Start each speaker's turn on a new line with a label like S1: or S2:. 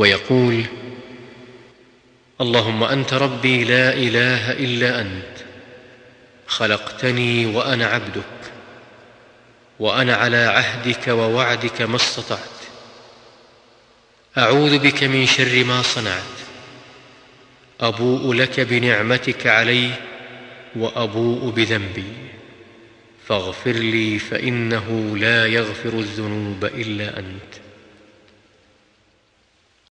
S1: ويقول اللهم أنت ربي لا إله إلا أنت خلقتني وأنا عبدك وأنا على عهدك ووعدك ما استطعت أعوذ بك من شر ما صنعت أبوء لك بنعمتك علي وأبوء بذنبي فاغفر لي فإنه لا يغفر الذنوب إلا أنت.